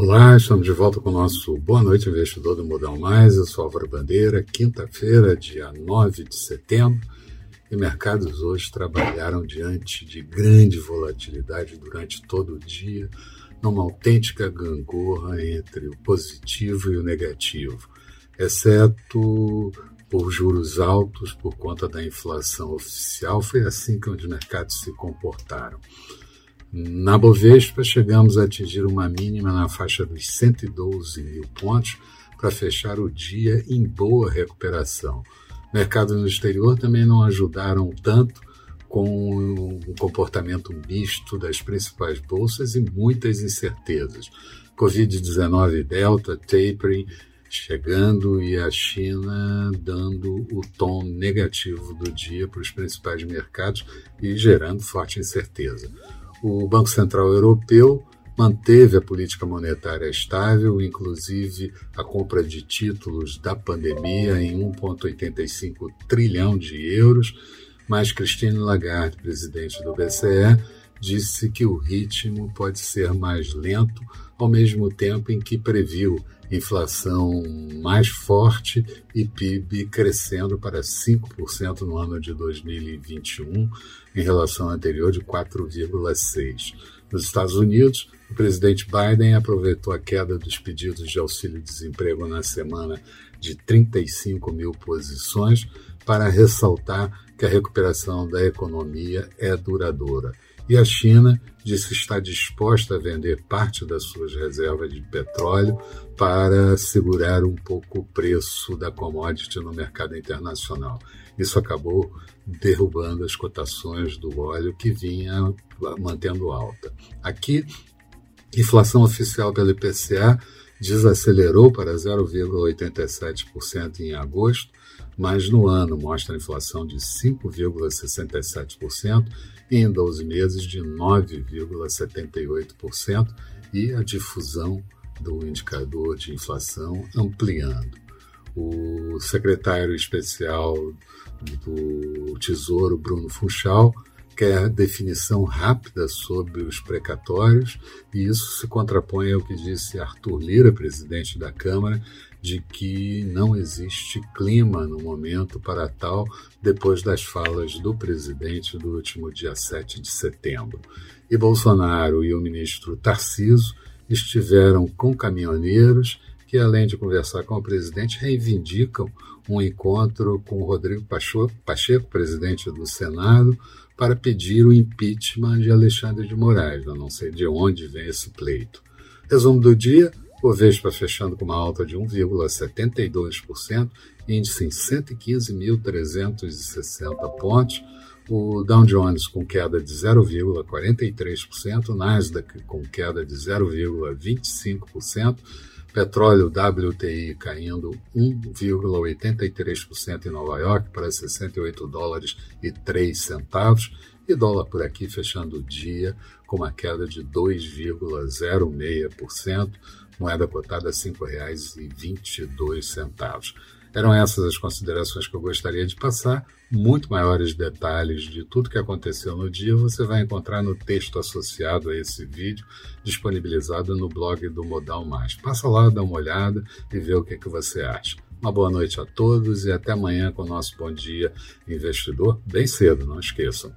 Olá, estamos de volta com o nosso Boa Noite Investidor do Modal Mais. Eu sou Álvaro Bandeira, quinta-feira, dia 9 de setembro, e mercados hoje trabalharam diante de grande volatilidade durante todo o dia, numa autêntica gangorra entre o positivo e o negativo, exceto por juros altos por conta da inflação oficial. Foi assim que os mercados se comportaram. Na Bovespa, chegamos a atingir uma mínima na faixa dos 112 mil pontos para fechar o dia em boa recuperação. Mercados no exterior também não ajudaram tanto com o comportamento misto das principais bolsas e muitas incertezas. Covid-19 Delta, tapering chegando e a China dando o tom negativo do dia para os principais mercados e gerando forte incerteza o Banco Central Europeu manteve a política monetária estável, inclusive a compra de títulos da pandemia em 1,85 trilhão de euros, mas Christine Lagarde, presidente do BCE, disse que o ritmo pode ser mais lento, ao mesmo tempo em que previu inflação mais forte e PIB crescendo para 5% no ano de 2021, em relação ao anterior de 4,6%. Nos Estados Unidos, o presidente Biden aproveitou a queda dos pedidos de auxílio-desemprego na semana de 35 mil posições para ressaltar que a recuperação da economia é duradoura e a China disse que está disposta a vender parte das suas reservas de petróleo para segurar um pouco o preço da commodity no mercado internacional. Isso acabou derrubando as cotações do óleo que vinha mantendo alta. Aqui, inflação oficial pelo IPCA desacelerou para 0,87% em agosto, mas no ano mostra inflação de 5,67% e em 12 meses de 9,78% e a difusão do indicador de inflação ampliando. O secretário especial do Tesouro, Bruno Funchal, quer definição rápida sobre os precatórios, e isso se contrapõe ao que disse Arthur Lira, presidente da Câmara, de que não existe clima no momento para tal depois das falas do presidente do último dia 7 de setembro. E Bolsonaro e o ministro Tarciso estiveram com caminhoneiros que, além de conversar com o presidente, reivindicam um encontro com Rodrigo Pacheco, presidente do Senado, para pedir o impeachment de Alexandre de Moraes. Eu não sei de onde vem esse pleito. Resumo do dia: o Vespa fechando com uma alta de 1,72%, índice em 115.360 pontos. O Dow Jones com queda de 0,43%, Nasdaq com queda de 0,25%, petróleo WTI caindo 1,83% em Nova York para 68 dólares e 3 centavos, e dólar por aqui fechando o dia com uma queda de 2,06%, moeda cotada a R$ 5,22. Eram essas as considerações que eu gostaria de passar. Muito maiores detalhes de tudo que aconteceu no dia você vai encontrar no texto associado a esse vídeo, disponibilizado no blog do Modal Mais. Passa lá, dá uma olhada e vê o que, que você acha. Uma boa noite a todos e até amanhã com o nosso Bom Dia Investidor, bem cedo, não esqueçam.